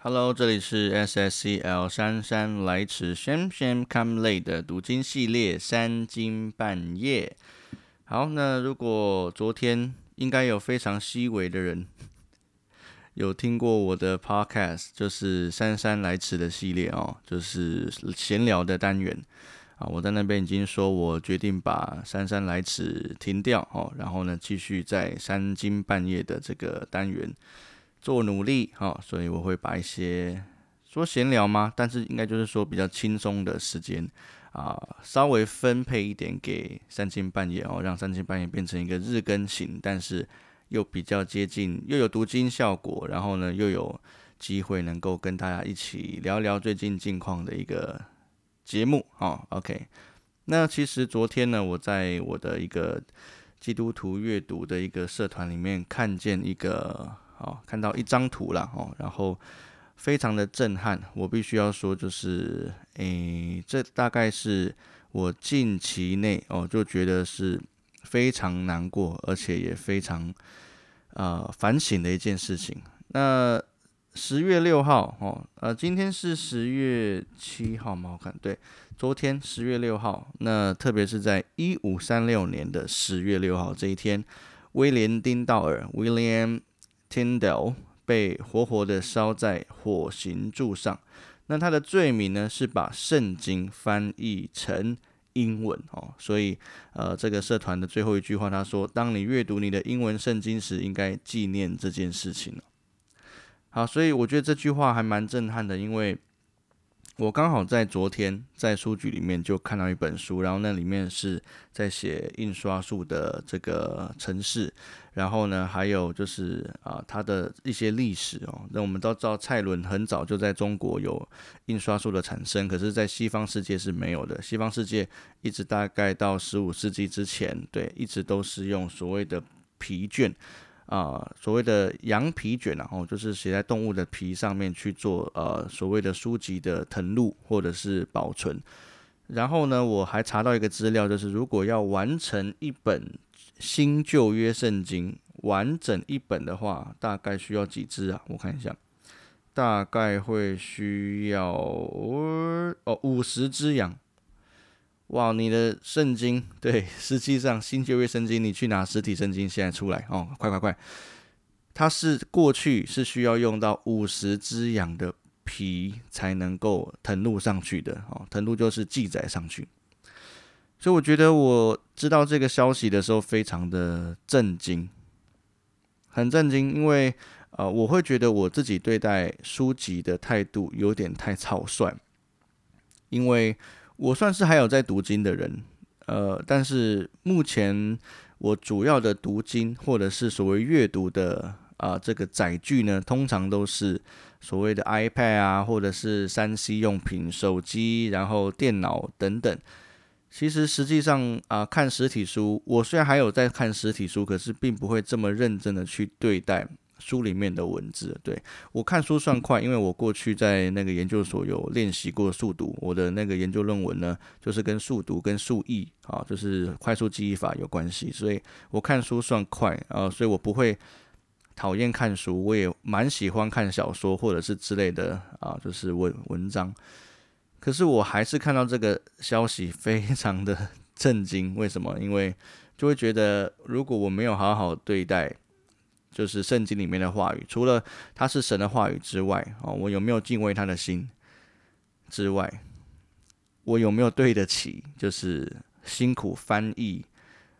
Hello，这里是 SSCL 姗姗来迟 Sham Sham Come Late 的读经系列三更半夜。好，那如果昨天应该有非常细微的人 有听过我的 Podcast，就是姗姗来迟的系列哦，就是闲聊的单元啊。我在那边已经说我决定把姗姗来迟停掉哦，然后呢继续在三更半夜的这个单元。做努力哈，所以我会把一些说闲聊吗？但是应该就是说比较轻松的时间啊，稍微分配一点给三更半夜哦，让三更半夜变成一个日更型，但是又比较接近，又有读经效果，然后呢又有机会能够跟大家一起聊聊最近近况的一个节目哦。OK，那其实昨天呢，我在我的一个基督徒阅读的一个社团里面看见一个。哦，看到一张图了哦，然后非常的震撼。我必须要说，就是诶，这大概是我近期内哦就觉得是非常难过，而且也非常啊反省的一件事情。那十月六号哦，呃，今天是十月七号吗？我看对，昨天十月六号。那特别是在一五三六年的十月六号这一天，威廉丁道尔 （William）。Tyndall 被活活的烧在火刑柱上。那他的罪名呢，是把圣经翻译成英文哦。所以，呃，这个社团的最后一句话，他说：“当你阅读你的英文圣经时，应该纪念这件事情好，所以我觉得这句话还蛮震撼的，因为。我刚好在昨天在书局里面就看到一本书，然后那里面是在写印刷术的这个城市，然后呢，还有就是啊，它的一些历史哦。那我们都知道蔡伦很早就在中国有印刷术的产生，可是，在西方世界是没有的。西方世界 一直大概到十五世纪之前，对，一直都是用所谓的皮卷。啊，所谓的羊皮卷，然后就是写在动物的皮上面去做呃所谓的书籍的誊录或者是保存。然后呢，我还查到一个资料，就是如果要完成一本新旧约圣经完整一本的话，大概需要几只啊？我看一下，大概会需要哦五十只羊。哇，你的圣经对，实际上新旧约圣经，你去拿实体圣经现在出来哦，快快快！它是过去是需要用到五十只羊的皮才能够誊录上去的哦，誊录就是记载上去。所以我觉得我知道这个消息的时候，非常的震惊，很震惊，因为呃，我会觉得我自己对待书籍的态度有点太草率，因为。我算是还有在读经的人，呃，但是目前我主要的读经或者是所谓阅读的啊这个载具呢，通常都是所谓的 iPad 啊，或者是三 C 用品、手机，然后电脑等等。其实实际上啊，看实体书，我虽然还有在看实体书，可是并不会这么认真的去对待。书里面的文字，对我看书算快，因为我过去在那个研究所有练习过速读。我的那个研究论文呢，就是跟速读跟速译啊，就是快速记忆法有关系，所以我看书算快啊，所以我不会讨厌看书，我也蛮喜欢看小说或者是之类的啊，就是文文章。可是我还是看到这个消息非常的震惊，为什么？因为就会觉得如果我没有好好对待。就是圣经里面的话语，除了它是神的话语之外，哦，我有没有敬畏他的心之外，我有没有对得起，就是辛苦翻译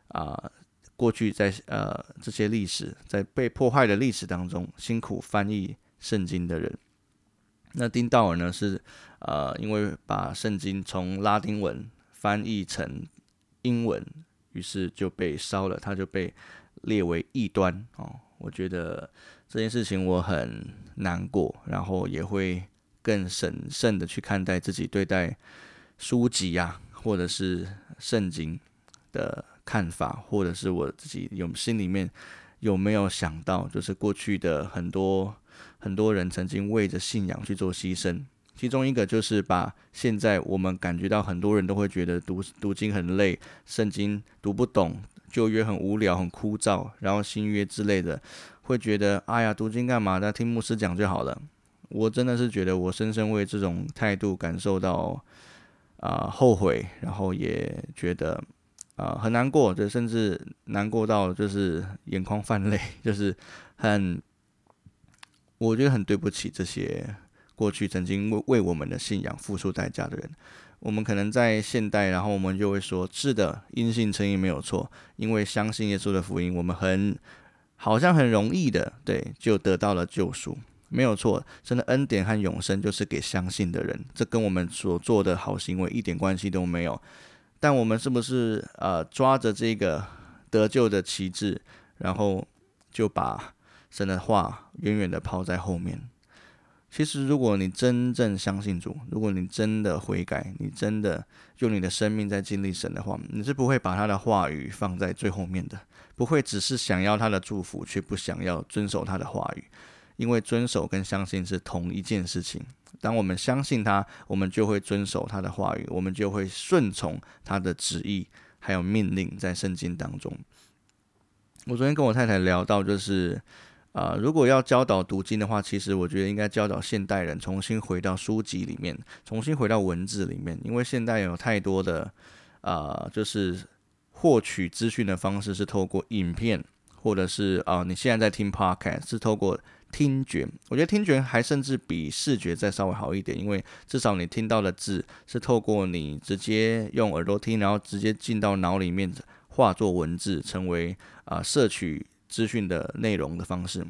啊，过去在呃这些历史在被破坏的历史当中辛苦翻译圣经的人？那丁道尔呢？是呃，因为把圣经从拉丁文翻译成英文，于是就被烧了，他就被列为异端哦。我觉得这件事情我很难过，然后也会更审慎的去看待自己对待书籍呀，或者是圣经的看法，或者是我自己有心里面有没有想到，就是过去的很多很多人曾经为着信仰去做牺牲，其中一个就是把现在我们感觉到很多人都会觉得读读经很累，圣经读不懂。旧约很无聊、很枯燥，然后新约之类的，会觉得哎呀，读经干嘛？那听牧师讲就好了。我真的是觉得我深深为这种态度感受到啊后悔，然后也觉得啊很难过，就甚至难过到就是眼眶泛泪，就是很我觉得很对不起这些过去曾经为为我们的信仰付出代价的人。我们可能在现代，然后我们就会说是的，因信称义没有错，因为相信耶稣的福音，我们很好像很容易的，对，就得到了救赎，没有错。真的恩典和永生就是给相信的人，这跟我们所做的好行为一点关系都没有。但我们是不是呃抓着这个得救的旗帜，然后就把神的话远远的抛在后面？其实，如果你真正相信主，如果你真的悔改，你真的用你的生命在经历神的话，你是不会把他的话语放在最后面的，不会只是想要他的祝福，却不想要遵守他的话语，因为遵守跟相信是同一件事情。当我们相信他，我们就会遵守他的话语，我们就会顺从他的旨意，还有命令在圣经当中。我昨天跟我太太聊到，就是。啊，如果要教导读经的话，其实我觉得应该教导现代人重新回到书籍里面，重新回到文字里面，因为现代有太多的啊，就是获取资讯的方式是透过影片，或者是啊，你现在在听 podcast 是透过听觉。我觉得听觉还甚至比视觉再稍微好一点，因为至少你听到的字是透过你直接用耳朵听，然后直接进到脑里面化作文字，成为啊摄取。资讯的内容的方式，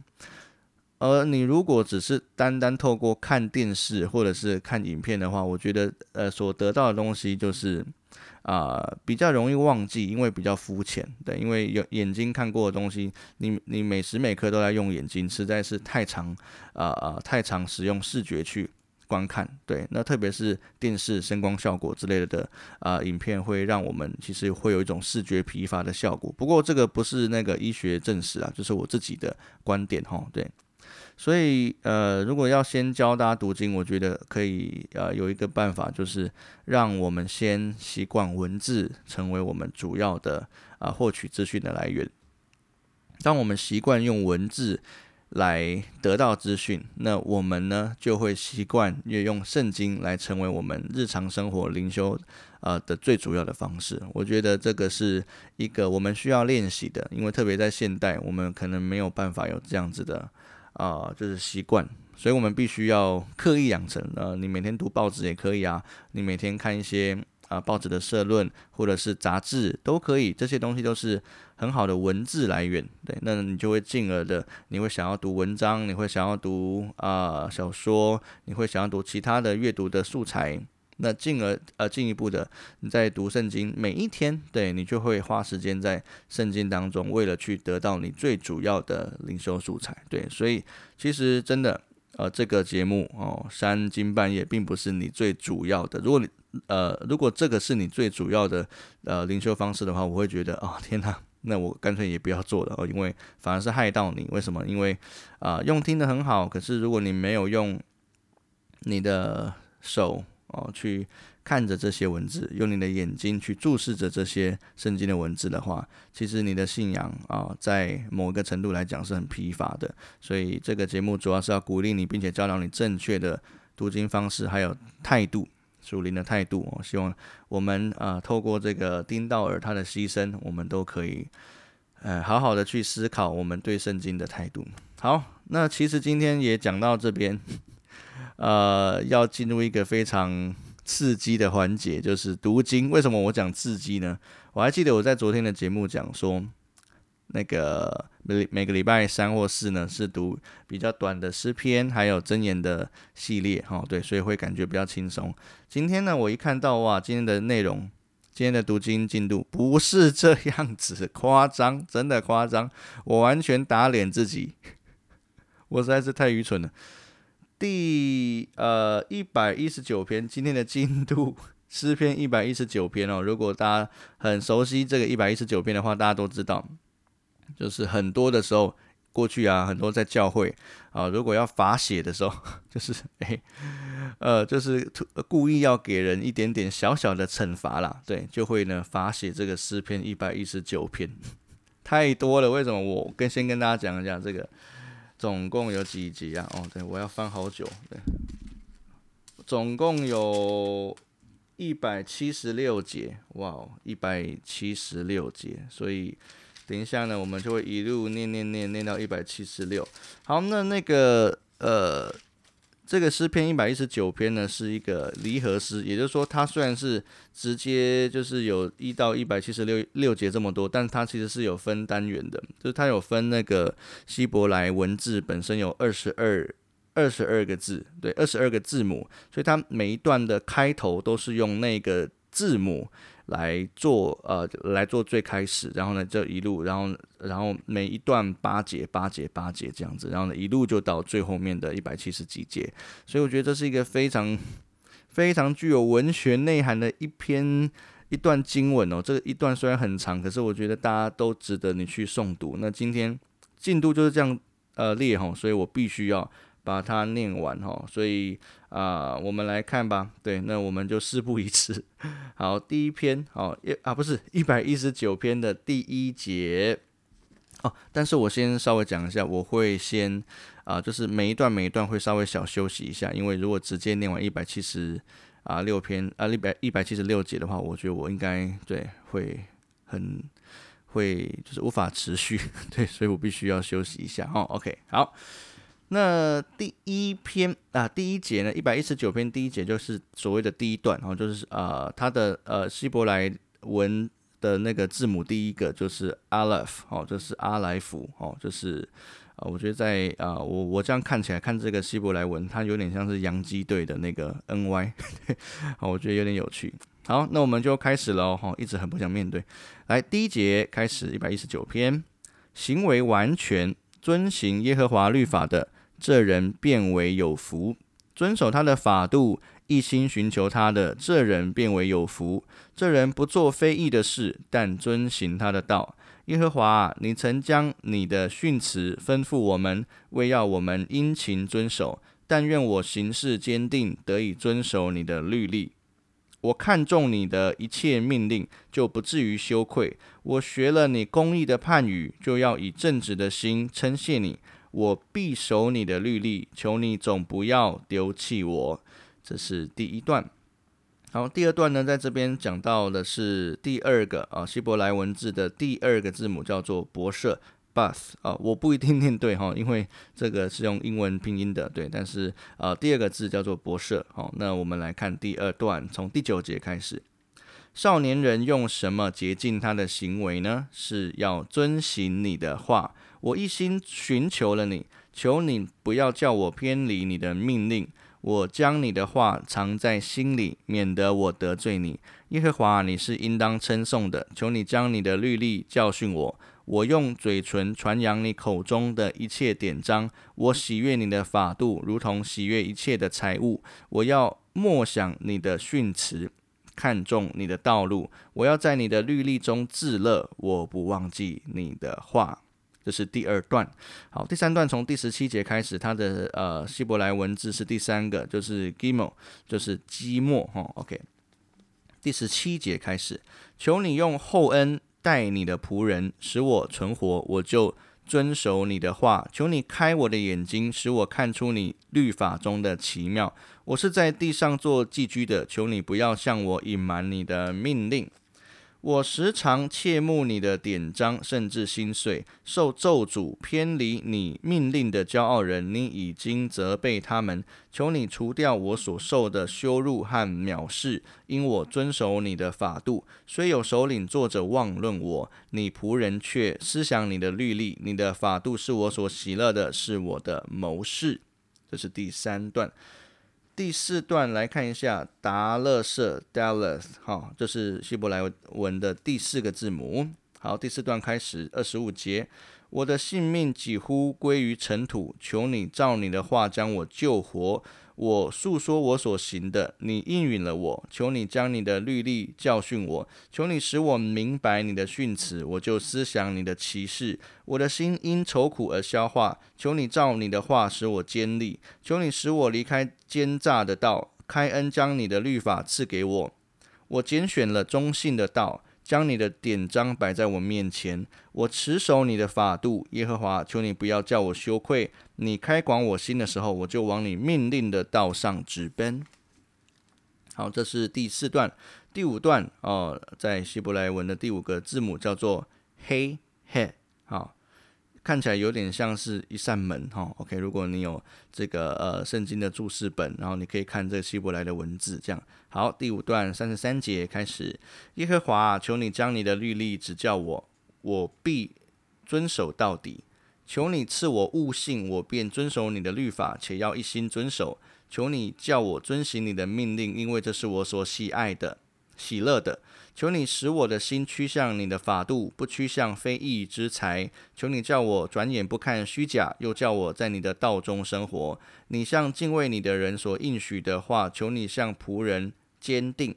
而你如果只是单单透过看电视或者是看影片的话，我觉得呃所得到的东西就是啊比较容易忘记，因为比较肤浅，对，因为有眼睛看过的东西，你你每时每刻都在用眼睛，实在是太长啊啊太长使用视觉去。观看对，那特别是电视声光效果之类的啊，影片会让我们其实会有一种视觉疲乏的效果。不过这个不是那个医学证实啊，就是我自己的观点哈。对，所以呃，如果要先教大家读经，我觉得可以呃有一个办法，就是让我们先习惯文字成为我们主要的啊获取资讯的来源。当我们习惯用文字。来得到资讯，那我们呢就会习惯运用圣经来成为我们日常生活灵修呃的最主要的方式。我觉得这个是一个我们需要练习的，因为特别在现代，我们可能没有办法有这样子的啊，就是习惯，所以我们必须要刻意养成。呃，你每天读报纸也可以啊，你每天看一些。啊，报纸的社论或者是杂志都可以，这些东西都是很好的文字来源。对，那你就会进而的，你会想要读文章，你会想要读啊小说，你会想要读其他的阅读的素材。那进而呃进一步的，你在读圣经，每一天，对你就会花时间在圣经当中，为了去得到你最主要的灵修素材。对，所以其实真的。呃，这个节目哦，三更半夜并不是你最主要的。如果你呃，如果这个是你最主要的呃灵修方式的话，我会觉得哦，天哪，那我干脆也不要做了哦，因为反而是害到你。为什么？因为啊，用听的很好，可是如果你没有用你的手哦去。看着这些文字，用你的眼睛去注视着这些圣经的文字的话，其实你的信仰啊，在某个程度来讲是很疲乏的。所以这个节目主要是要鼓励你，并且教导你正确的读经方式，还有态度，属灵的态度。我希望我们啊，透过这个丁道尔他的牺牲，我们都可以呃好好的去思考我们对圣经的态度。好，那其实今天也讲到这边，呃，要进入一个非常。刺激的环节就是读经。为什么我讲刺激呢？我还记得我在昨天的节目讲说，那个每每个礼拜三或四呢是读比较短的诗篇，还有箴言的系列，哈，对，所以会感觉比较轻松。今天呢，我一看到哇，今天的内容，今天的读经进度不是这样子，夸张，真的夸张，我完全打脸自己，我实在是太愚蠢了。第呃一百一十九篇，今天的进度诗篇一百一十九篇哦。如果大家很熟悉这个一百一十九篇的话，大家都知道，就是很多的时候，过去啊，很多在教会啊，如果要罚写的时候，就是 哎呃，就是故意要给人一点点小小的惩罚啦，对，就会呢罚写这个诗篇一百一十九篇，太多了。为什么？我跟先跟大家讲一下这个。总共有几节啊？哦，对，我要翻好久。对，总共有一百七十六节，哇，一百七十六节。所以等一下呢，我们就会一路念念念念到一百七十六。好，那那个呃。这个诗篇一百一十九篇呢，是一个离合诗，也就是说，它虽然是直接就是有一到一百七十六六节这么多，但它其实是有分单元的，就是它有分那个希伯来文字本身有二十二二十二个字，对，二十二个字母，所以它每一段的开头都是用那个字母。来做呃来做最开始，然后呢这一路，然后然后每一段八节八节八节这样子，然后呢一路就到最后面的一百七十几节，所以我觉得这是一个非常非常具有文学内涵的一篇一段经文哦。这一段虽然很长，可是我觉得大家都值得你去诵读。那今天进度就是这样呃列吼，所以我必须要。把它念完哈，所以啊，我们来看吧。对，那我们就事不宜迟。好，第一篇，好一啊，不是一百一十九篇的第一节哦。但是我先稍微讲一下，我会先啊，就是每一段每一段会稍微小休息一下，因为如果直接念完一百七十啊六篇啊一百一百七十六节的话，我觉得我应该对会很会就是无法持续，对，所以我必须要休息一下哦。OK，好。那第一篇啊，第一节呢，一百一十九篇第一节就是所谓的第一段，然后就是呃，它的呃希伯来文的那个字母第一个就是阿拉夫，哦，就是阿莱夫，哦，就是啊，我觉得在啊，我我这样看起来看这个希伯来文，它有点像是洋基队的那个 N Y，好，我觉得有点有趣。好，那我们就开始了，哈，一直很不想面对。来，第一节开始，一百一十九篇，行为完全遵行耶和华律法的。这人变为有福，遵守他的法度，一心寻求他的，这人变为有福。这人不做非义的事，但遵行他的道。耶和华，你曾将你的训词吩咐我们，为要我们殷勤遵守。但愿我行事坚定，得以遵守你的律例。我看中你的一切命令，就不至于羞愧。我学了你公义的判语，就要以正直的心称谢你。我必守你的律例，求你总不要丢弃我。这是第一段。好，第二段呢，在这边讲到的是第二个啊，希伯来文字的第二个字母叫做博舍 （bus） 啊，我不一定念对哈，因为这个是用英文拼音的，对。但是呃，第二个字叫做博舍。好，那我们来看第二段，从第九节开始。少年人用什么洁净他的行为呢？是要遵行你的话。我一心寻求了你，求你不要叫我偏离你的命令。我将你的话藏在心里，免得我得罪你。耶和华，你是应当称颂的。求你将你的律例教训我。我用嘴唇传扬你口中的一切典章。我喜悦你的法度，如同喜悦一切的财物。我要默想你的训词，看重你的道路。我要在你的律例中自乐，我不忘记你的话。这是第二段，好，第三段从第十七节开始，它的呃希伯来文字是第三个，就是 gimo，就是寂寞哈，OK。第十七节开始，求你用厚恩待你的仆人，使我存活，我就遵守你的话。求你开我的眼睛，使我看出你律法中的奇妙。我是在地上做寄居的，求你不要向我隐瞒你的命令。我时常切慕你的典章，甚至心碎。受咒诅、偏离你命令的骄傲人，你已经责备他们。求你除掉我所受的羞辱和藐视，因我遵守你的法度。虽有首领坐着妄论我，你仆人却思想你的律例。你的法度是我所喜乐的，是我的谋士。这是第三段。第四段来看一下达勒瑟 （Dallas），哈，这是希伯来文的第四个字母。好，第四段开始，二十五节。我的性命几乎归于尘土，求你照你的话将我救活。我诉说我所行的，你应允了我。求你将你的律例教训我，求你使我明白你的训词，我就思想你的启示。我的心因愁苦而消化。求你照你的话使我坚立。求你使我离开奸诈的道，开恩将你的律法赐给我。我拣选了中性的道。将你的典章摆在我面前。我持守你的法度，耶和华，求你不要叫我羞愧。你开广我心的时候，我就往你命令的道上直奔。好，这是第四段，第五段哦，在希伯来文的第五个字母叫做黑黑。好。看起来有点像是一扇门哈，OK。如果你有这个呃圣经的注释本，然后你可以看这希伯来的文字，这样好。第五段三十三节开始，耶和华求你将你的律例指教我，我必遵守到底。求你赐我悟性，我便遵守你的律法，且要一心遵守。求你叫我遵行你的命令，因为这是我所喜爱的。喜乐的，求你使我的心趋向你的法度，不趋向非义之财。求你叫我转眼不看虚假，又叫我在你的道中生活。你向敬畏你的人所应许的话，求你向仆人坚定。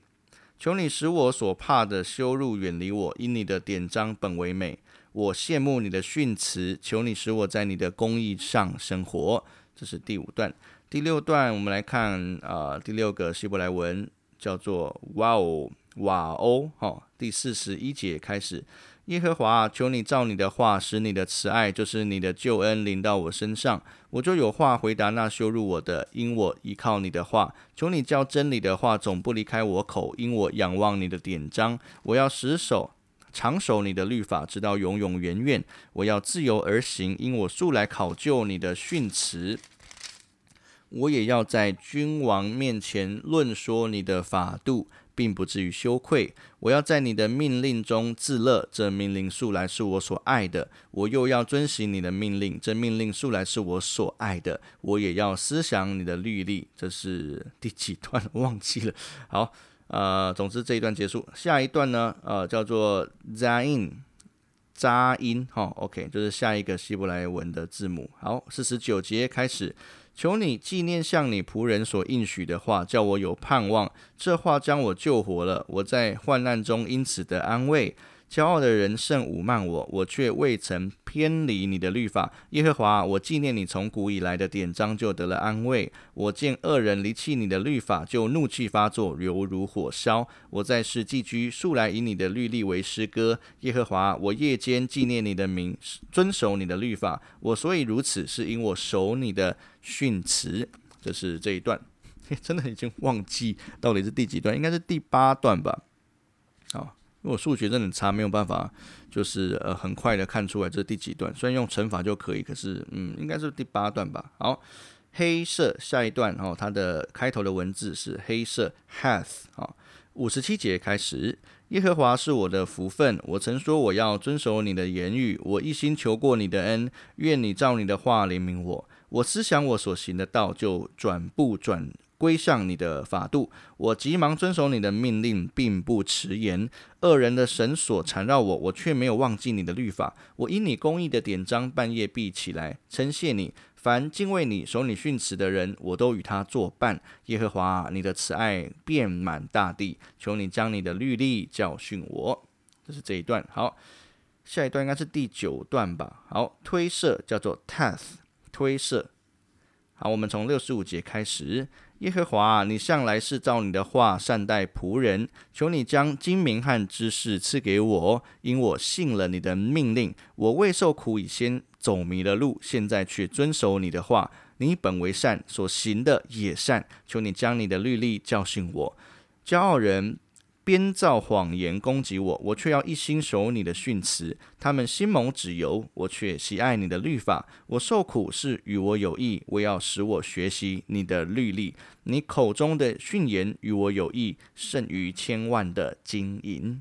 求你使我所怕的羞辱远离我，因你的典章本为美。我羡慕你的训词，求你使我在你的公义上生活。这是第五段，第六段，我们来看啊，第六个希伯来文。叫做哇哦哇哦，好，第四十一节开始，耶和华，求你照你的话，使你的慈爱，就是你的救恩临到我身上，我就有话回答那羞辱我的，因我依靠你的话。求你叫真理的话总不离开我口，因我仰望你的典章。我要死守长守你的律法，直到永永远远。我要自由而行，因我素来考究你的训词。我也要在君王面前论说你的法度，并不至于羞愧。我要在你的命令中自乐，这命令素来是我所爱的。我又要遵行你的命令，这命令素来是我所爱的。我也要思想你的律例。这是第几段？忘记了。好，呃，总之这一段结束。下一段呢？呃，叫做 zain，扎音。哈，OK，就是下一个希伯来文的字母。好，四十九节开始。求你纪念向你仆人所应许的话，叫我有盼望。这话将我救活了，我在患难中因此得安慰。骄傲的人甚侮慢我，我却未曾偏离你的律法。耶和华，我纪念你从古以来的典章，就得了安慰。我见恶人离弃你的律法，就怒气发作，犹如火烧。我在世寄居，素来以你的律例为诗歌。耶和华，我夜间纪念你的名，遵守你的律法。我所以如此，是因我守你的训词。这是这一段，真的已经忘记到底是第几段，应该是第八段吧。好。因为我数学真的很差，没有办法，就是呃很快的看出来这是第几段。虽然用乘法就可以，可是嗯，应该是第八段吧。好，黑色下一段哦，它的开头的文字是黑色 hath 啊，五十七节开始。耶和华是我的福分，我曾说我要遵守你的言语，我一心求过你的恩，愿你照你的话怜悯我。我思想我所行的道，就转不转。归向你的法度，我急忙遵守你的命令，并不迟延。恶人的绳索缠绕我，我却没有忘记你的律法。我因你公义的典章，半夜必起来称谢你。凡敬畏你、守你训词的人，我都与他作伴。耶和华，你的慈爱遍满大地，求你将你的律例教训我。这是这一段。好，下一段应该是第九段吧。好，推设叫做 tath，推设。好，我们从六十五节开始。耶和华，你向来是照你的话善待仆人，求你将精明和知识赐给我，因我信了你的命令。我未受苦已先走迷了路，现在却遵守你的话。你本为善，所行的也善。求你将你的律例教训我。骄傲人。编造谎言攻击我，我却要一心守你的训词。他们心蒙脂油，我却喜爱你的律法。我受苦是与我有益，我要使我学习你的律例。你口中的训言与我有益，胜于千万的金银。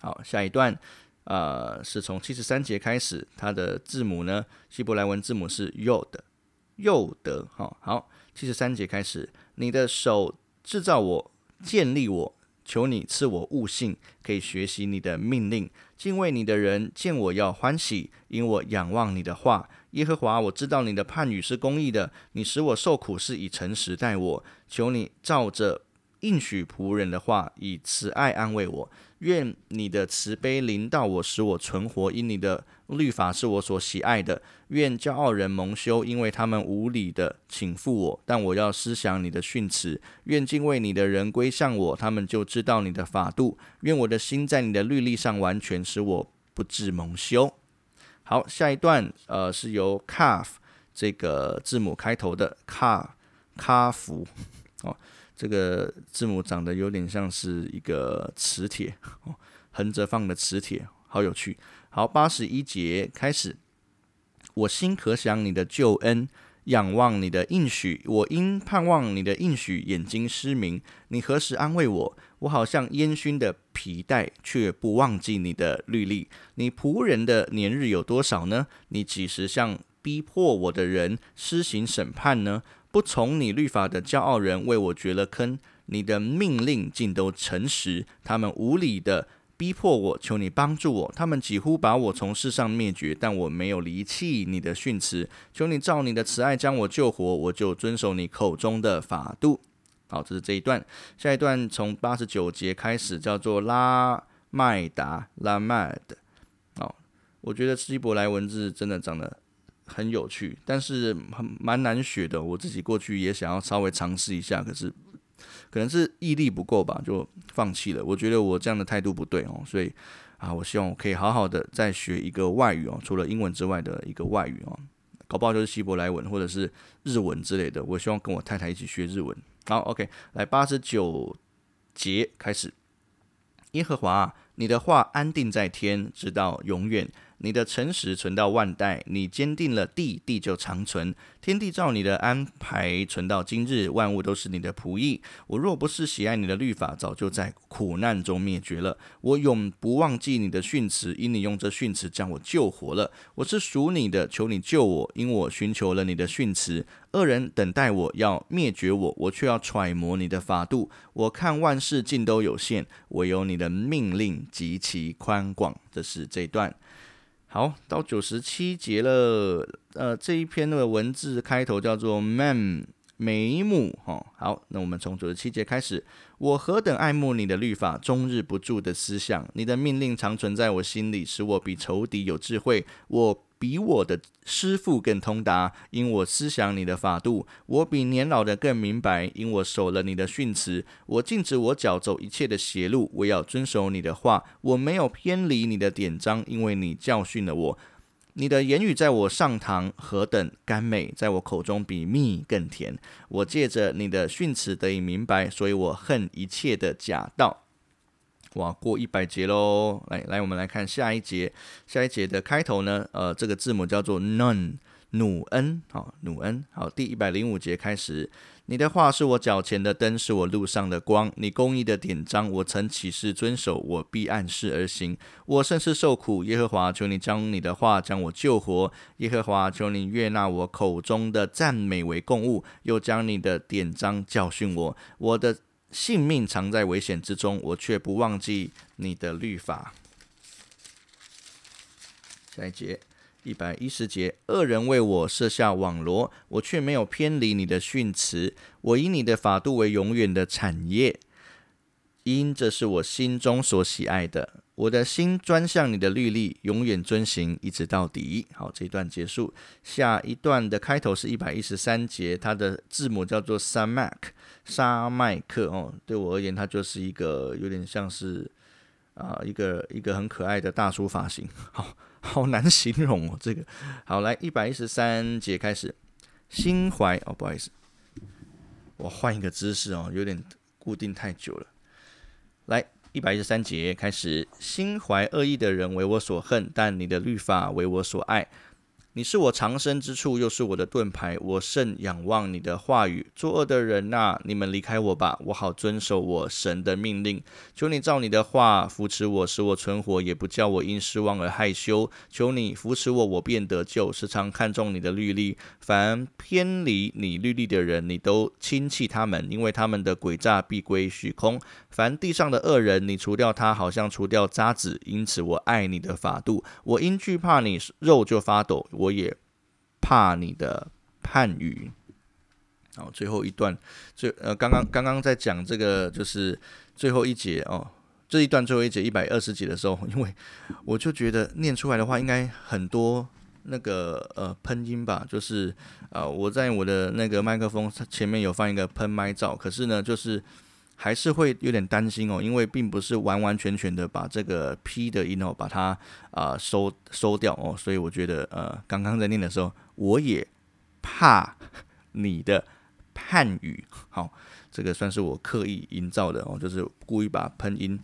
好，下一段，呃，是从七十三节开始，它的字母呢，希伯来文字母是 Yod，Yod。好，好，七十三节开始，你的手制造我，建立我。求你赐我悟性，可以学习你的命令。敬畏你的人见我要欢喜，因我仰望你的话。耶和华，我知道你的判语是公义的，你使我受苦是以诚实待我。求你照着应许仆人的话，以慈爱安慰我。愿你的慈悲临到我，使我存活。因你的律法是我所喜爱的。愿骄傲人蒙羞，因为他们无理的请负我。但我要思想你的训词。愿敬畏你的人归向我，他们就知道你的法度。愿我的心在你的律例上完全，使我不致蒙羞。好，下一段呃是由 calf 这个字母开头的 calf 卡夫哦。这个字母长得有点像是一个磁铁，横着放的磁铁，好有趣。好，八十一节开始。我心可想你的救恩，仰望你的应许。我因盼望你的应许，眼睛失明。你何时安慰我？我好像烟熏的皮带，却不忘记你的律例。你仆人的年日有多少呢？你几时向逼迫我的人施行审判呢？不从你律法的骄傲人为我掘了坑，你的命令竟都诚实。他们无理的逼迫我，求你帮助我。他们几乎把我从世上灭绝，但我没有离弃你的训词。求你照你的慈爱将我救活，我就遵守你口中的法度。好，这是这一段。下一段从八十九节开始，叫做拉麦达拉麦的。好，我觉得希伯来文字真的长得。很有趣，但是很蛮难学的。我自己过去也想要稍微尝试一下，可是可能是毅力不够吧，就放弃了。我觉得我这样的态度不对哦，所以啊，我希望我可以好好的再学一个外语哦，除了英文之外的一个外语哦，搞不好就是希伯来文或者是日文之类的。我希望跟我太太一起学日文。好，OK，来八十九节开始。耶和华，你的话安定在天，直到永远。你的诚实存到万代，你坚定了地，地就长存。天地照你的安排存到今日，万物都是你的仆役。我若不是喜爱你的律法，早就在苦难中灭绝了。我永不忘记你的训词，因你用这训词将我救活了。我是属你的，求你救我，因我寻求了你的训词。恶人等待我要灭绝我，我却要揣摩你的法度。我看万事尽都有限，唯有你的命令极其宽广。这是这段。好，到九十七节了。呃，这一篇的文字开头叫做 “man 眉目”哈。好，那我们从九十七节开始。我何等爱慕你的律法，终日不住的思想，你的命令常存在我心里，使我比仇敌有智慧。我。比我的师傅更通达，因我思想你的法度；我比年老的更明白，因我守了你的训词。我禁止我脚走一切的邪路，我要遵守你的话。我没有偏离你的典章，因为你教训了我。你的言语在我上堂何等甘美，在我口中比蜜更甜。我借着你的训词得以明白，所以我恨一切的假道。哇，过一百节喽！来来，我们来看下一节。下一节的开头呢，呃，这个字母叫做 nun，努恩，好，努恩，好，第一百零五节开始。你的话是我脚前的灯，是我路上的光。你公义的典章，我曾起誓遵守，我必按事而行。我甚是受苦，耶和华，求你将你的话将我救活。耶和华，求你悦纳我口中的赞美为供物，又将你的典章教训我。我的。性命藏在危险之中，我却不忘记你的律法。下一节，一百一十节，恶人为我设下网罗，我却没有偏离你的训词。我以你的法度为永远的产业，因这是我心中所喜爱的。我的心专向你的律例，永远遵行，一直到底。好，这一段结束。下一段的开头是一百一十三节，它的字母叫做 Samak，沙麦克。哦，对我而言，它就是一个有点像是啊，一个一个很可爱的大叔发型。好好难形容哦，这个。好，来一百一十三节开始。心怀哦，不好意思，我换一个姿势哦，有点固定太久了。来。一百一十三节开始，心怀恶意的人为我所恨，但你的律法为我所爱。你是我藏身之处，又是我的盾牌，我甚仰望你的话语。作恶的人呐，你们离开我吧，我好遵守我神的命令。求你照你的话扶持我，使我存活，也不叫我因失望而害羞。求你扶持我，我便得救。时常看重你的律例，凡偏离你律例的人，你都轻弃他们，因为他们的诡诈必归虚空。凡地上的恶人，你除掉他，好像除掉渣子。因此我爱你的法度，我因惧怕你，肉就发抖。我也怕你的判语。好，最后一段，最呃，刚刚刚刚在讲这个，就是最后一节哦，这一段最后一节一百二十节的时候，因为我就觉得念出来的话应该很多那个呃喷音吧，就是呃我在我的那个麦克风前面有放一个喷麦罩，可是呢，就是还是会有点担心哦，因为并不是完完全全的把这个 P 的音哦把它啊收收掉哦，所以我觉得呃刚刚在念的时候，我也怕你的判语，好，这个算是我刻意营造的哦，就是故意把喷音。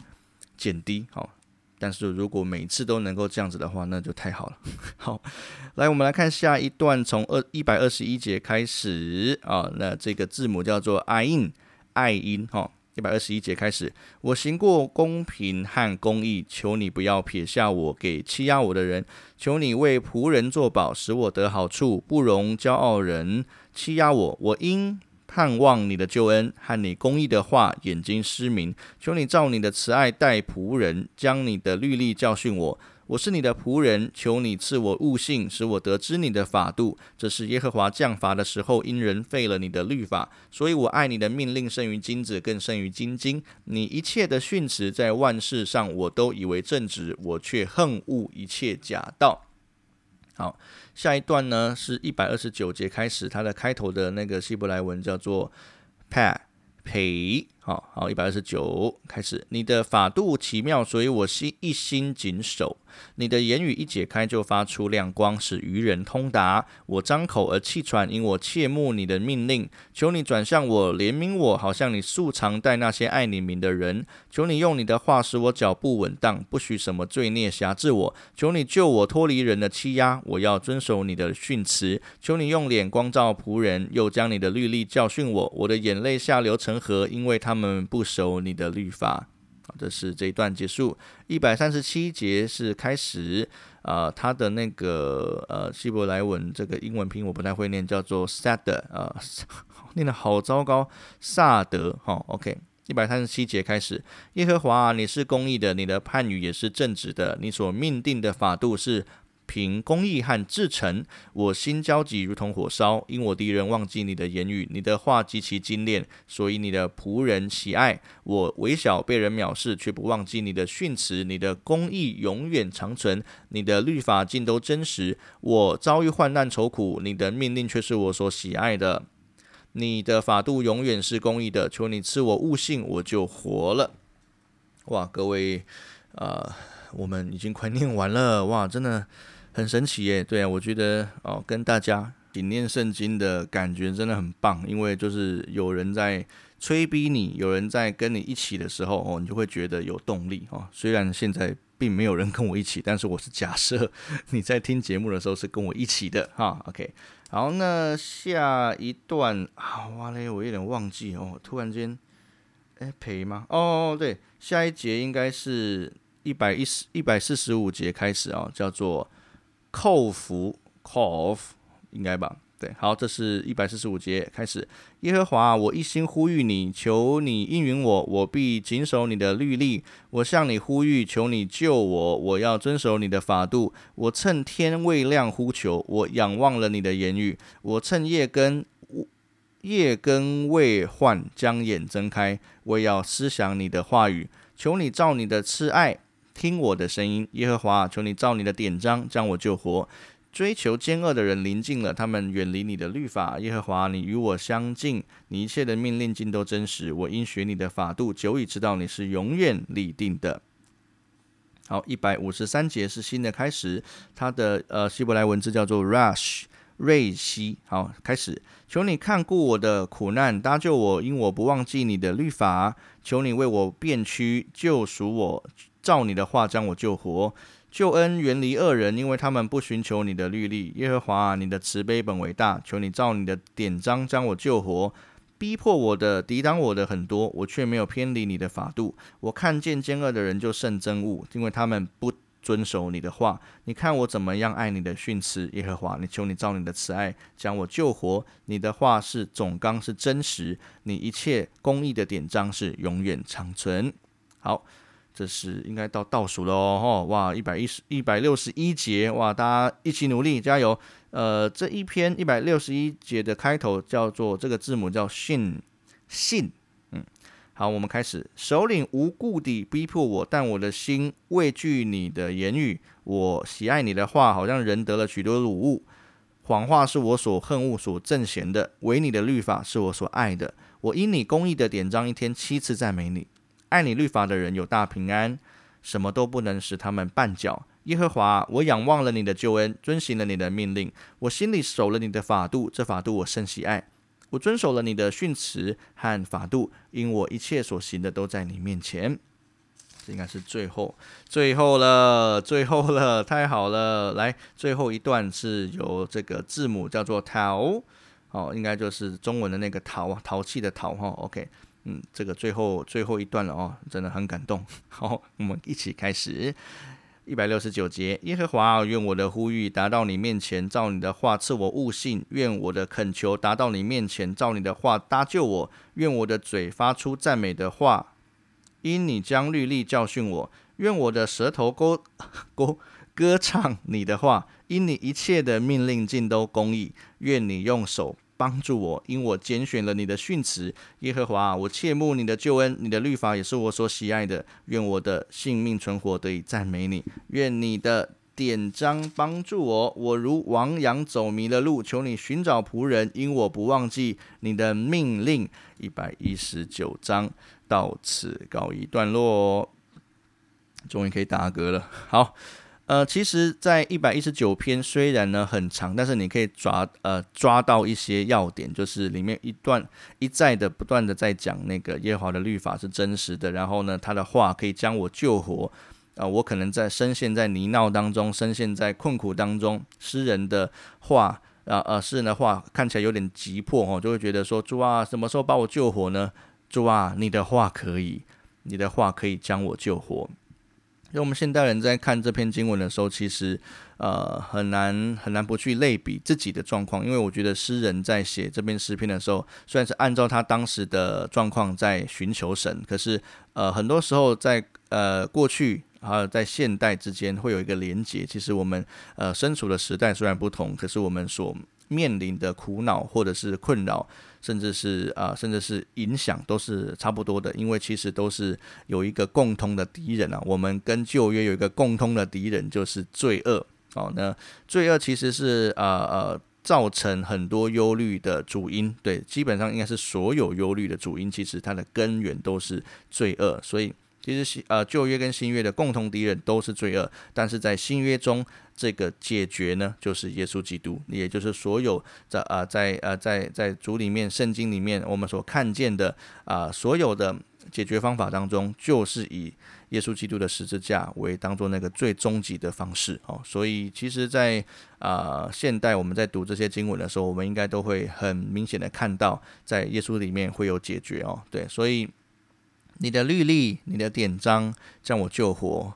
减低好，但是如果每次都能够这样子的话，那就太好了。好，来我们来看下一段，从二一百二十一节开始啊，那这个字母叫做 i in 爱音哈，一百二十一节开始，我行过公平和公义，求你不要撇下我给欺压我的人，求你为仆人作保，使我得好处，不容骄傲人欺压我，我应。盼望你的救恩和你公义的话，眼睛失明。求你照你的慈爱待仆人，将你的律例教训我。我是你的仆人，求你赐我悟性，使我得知你的法度。这是耶和华降罚的时候，因人废了你的律法。所以我爱你的命令胜于金子，更胜于金金。你一切的训词，在万事上我都以为正直，我却恨恶一切假道。好，下一段呢是一百二十九节开始，它的开头的那个希伯来文叫做 “pa”。赔好好一百二十九开始，你的法度奇妙，所以我心一心谨守。你的言语一解开，就发出亮光，使愚人通达。我张口而气喘，因我切慕你的命令。求你转向我，怜悯我，好像你素常待那些爱你名的人。求你用你的话使我脚步稳当，不许什么罪孽辖制我。求你救我脱离人的欺压，我要遵守你的训词。求你用脸光照仆人，又将你的律例教训我。我的眼泪下流成。河，因为他们不守你的律法，这是这一段结束。一百三十七节是开始，啊，他的那个呃希伯来文这个英文拼我不太会念，叫做 sad，呃，念的好糟糕，萨德，哈，OK，一百三十七节开始，耶和华，你是公义的，你的判语也是正直的，你所命定的法度是。凭公义和至诚，我心焦急如同火烧，因我敌人忘记你的言语，你的话极其精炼，所以你的仆人喜爱我。微小被人藐视，却不忘记你的训词，你的公义永远长存，你的律法尽都真实。我遭遇患难愁苦，你的命令却是我所喜爱的。你的法度永远是公义的，求你赐我悟性，我就活了。哇，各位，呃，我们已经快念完了，哇，真的。很神奇耶，对啊，我觉得哦，跟大家一念圣经的感觉真的很棒，因为就是有人在催逼你，有人在跟你一起的时候哦，你就会觉得有动力哦。虽然现在并没有人跟我一起，但是我是假设你在听节目的时候是跟我一起的哈。OK，好，那下一段啊，哇嘞，我有点忘记哦，突然间哎赔吗？哦对，下一节应该是一百一十一百四十五节开始啊，叫做。扣服 c o f 应该吧？对，好，这是一百四十五节开始。耶和华，我一心呼吁你，求你应允我，我必谨守你的律例。我向你呼吁，求你救我，我要遵守你的法度。我趁天未亮呼求，我仰望了你的言语。我趁夜更夜更未换，将眼睁开，我要思想你的话语。求你照你的慈爱。听我的声音，耶和华，求你照你的典章将我救活。追求奸恶的人临近了，他们远离你的律法。耶和华，你与我相近，你一切的命令尽都真实。我因学你的法度，久已知道你是永远立定的。好，一百五十三节是新的开始，它的呃希伯来文字叫做 rush 瑞希。好，开始，求你看顾我的苦难，搭救我，因我不忘记你的律法。求你为我变屈，救赎我。照你的话将我救活，救恩远离恶人，因为他们不寻求你的律例。耶和华，你的慈悲本为大，求你照你的典章将我救活。逼迫我的、抵挡我的很多，我却没有偏离你的法度。我看见奸恶的人就甚憎恶，因为他们不遵守你的话。你看我怎么样爱你的训词，耶和华，你求你照你的慈爱将我救活。你的话是总纲是真实，你一切公义的典章是永远长存。好。这是应该到倒数了哦，哈，哇，一百一十一百六十一节，哇，大家一起努力，加油！呃，这一篇一百六十一节的开头叫做这个字母叫信信，嗯，好，我们开始。首领无故地逼迫我，但我的心畏惧你的言语。我喜爱你的话，好像人得了许多乳物。谎话是我所恨恶、所憎嫌的，唯你的律法是我所爱的。我因你公义的典章，一天七次赞美你。爱你律法的人有大平安，什么都不能使他们绊脚。耶和华，我仰望了你的救恩，遵行了你的命令。我心里守了你的法度，这法度我甚喜爱。我遵守了你的训词和法度，因我一切所行的都在你面前。这应该是最后、最后了、最后了，太好了！来，最后一段是由这个字母叫做“淘”，哦，应该就是中文的那个“淘”淘气的“淘”哈。OK，嗯，这个最后最后一段了哦，真的很感动。好，我们一起开始。一百六十九节，耶和华，愿我的呼吁达到你面前，照你的话赐我悟性；愿我的恳求达到你面前，照你的话搭救我；愿我的嘴发出赞美的话，因你将律例教训我；愿我的舌头歌歌 歌唱你的话，因你一切的命令尽都公义；愿你用手。帮助我，因我拣选了你的训词，耶和华，我切慕你的救恩，你的律法也是我所喜爱的。愿我的性命存活得以赞美你，愿你的典章帮助我。我如亡羊走迷了路，求你寻找仆人，因我不忘记你的命令。一百一十九章到此告一段落，终于可以打嗝了。好。呃，其实，在一百一十九篇虽然呢很长，但是你可以抓呃抓到一些要点，就是里面一段一再的不断的在讲那个耶华的律法是真实的，然后呢他的话可以将我救活，啊，我可能在深陷在泥淖当中，深陷在困苦当中，诗人的话啊呃诗人的话看起来有点急迫哦，就会觉得说主啊，什么时候把我救活呢？主啊，你的话可以，你的话可以将我救活。因为我们现代人在看这篇经文的时候，其实呃很难很难不去类比自己的状况，因为我觉得诗人在写这篇诗篇的时候，虽然是按照他当时的状况在寻求神，可是呃很多时候在呃过去还有在现代之间会有一个连结。其实我们呃身处的时代虽然不同，可是我们所面临的苦恼或者是困扰。甚至是啊，甚至是影响都是差不多的，因为其实都是有一个共通的敌人啊。我们跟旧约有一个共通的敌人，就是罪恶。哦，那罪恶其实是呃呃造成很多忧虑的主因。对，基本上应该是所有忧虑的主因，其实它的根源都是罪恶。所以。其实呃旧约跟新约的共同敌人都是罪恶，但是在新约中，这个解决呢，就是耶稣基督，也就是所有在啊在呃在在主里面圣经里面我们所看见的啊所有的解决方法当中，就是以耶稣基督的十字架为当做那个最终极的方式哦。所以其实，在啊现代我们在读这些经文的时候，我们应该都会很明显的看到，在耶稣里面会有解决哦。对，所以。你的律例，你的典章将我救活，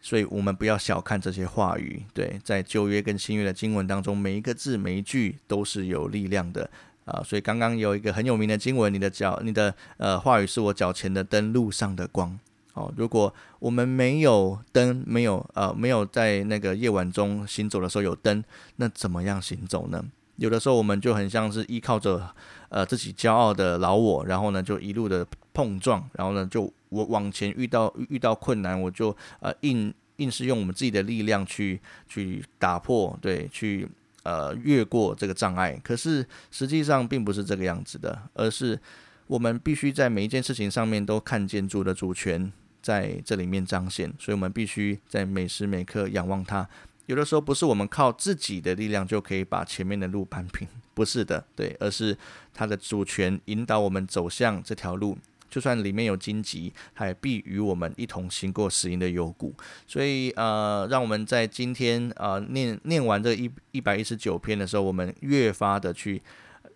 所以我们不要小看这些话语。对，在旧约跟新约的经文当中，每一个字、每一句都是有力量的啊。所以刚刚有一个很有名的经文：你的脚，你的呃话语是我脚前的灯，路上的光。哦，如果我们没有灯，没有呃没有在那个夜晚中行走的时候有灯，那怎么样行走呢？有的时候我们就很像是依靠着呃自己骄傲的老我，然后呢就一路的。碰撞，然后呢，就我往前遇到遇到困难，我就呃硬硬是用我们自己的力量去去打破，对，去呃越过这个障碍。可是实际上并不是这个样子的，而是我们必须在每一件事情上面都看见主的主权在这里面彰显，所以我们必须在每时每刻仰望他。有的时候不是我们靠自己的力量就可以把前面的路扳平，不是的，对，而是他的主权引导我们走向这条路。就算里面有荆棘，它也必与我们一同行过死荫的幽谷。所以，呃，让我们在今天呃念念完这一一百一十九篇的时候，我们越发的去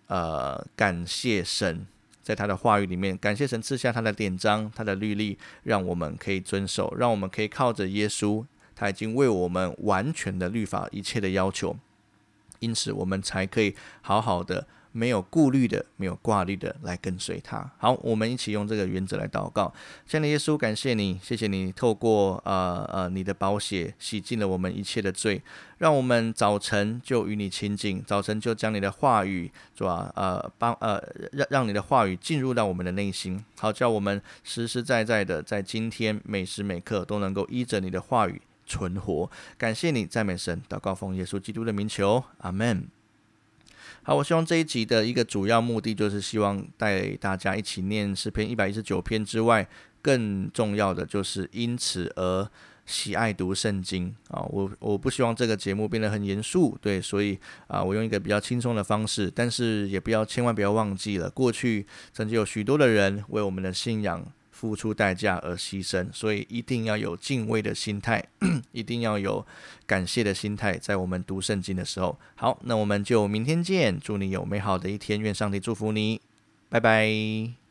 呃感谢神，在他的话语里面，感谢神赐下他的典章、他的律例，让我们可以遵守，让我们可以靠着耶稣，他已经为我们完全的律法一切的要求，因此我们才可以好好的。没有顾虑的、没有挂虑的来跟随他。好，我们一起用这个原则来祷告。亲爱的耶稣，感谢你，谢谢你透过呃呃你的宝血洗净了我们一切的罪，让我们早晨就与你亲近，早晨就将你的话语，是吧？呃，帮呃让让你的话语进入到我们的内心，好叫我们实实在在的在今天每时每刻都能够依着你的话语。存活，感谢你，赞美神，祷告奉耶稣基督的名求，阿门。好，我希望这一集的一个主要目的，就是希望带大家一起念诗篇一百一十九篇之外，更重要的就是因此而喜爱读圣经啊。我我不希望这个节目变得很严肃，对，所以啊，我用一个比较轻松的方式，但是也不要千万不要忘记了，过去曾经有许多的人为我们的信仰。付出代价而牺牲，所以一定要有敬畏的心态，一定要有感谢的心态，在我们读圣经的时候。好，那我们就明天见，祝你有美好的一天，愿上帝祝福你，拜拜。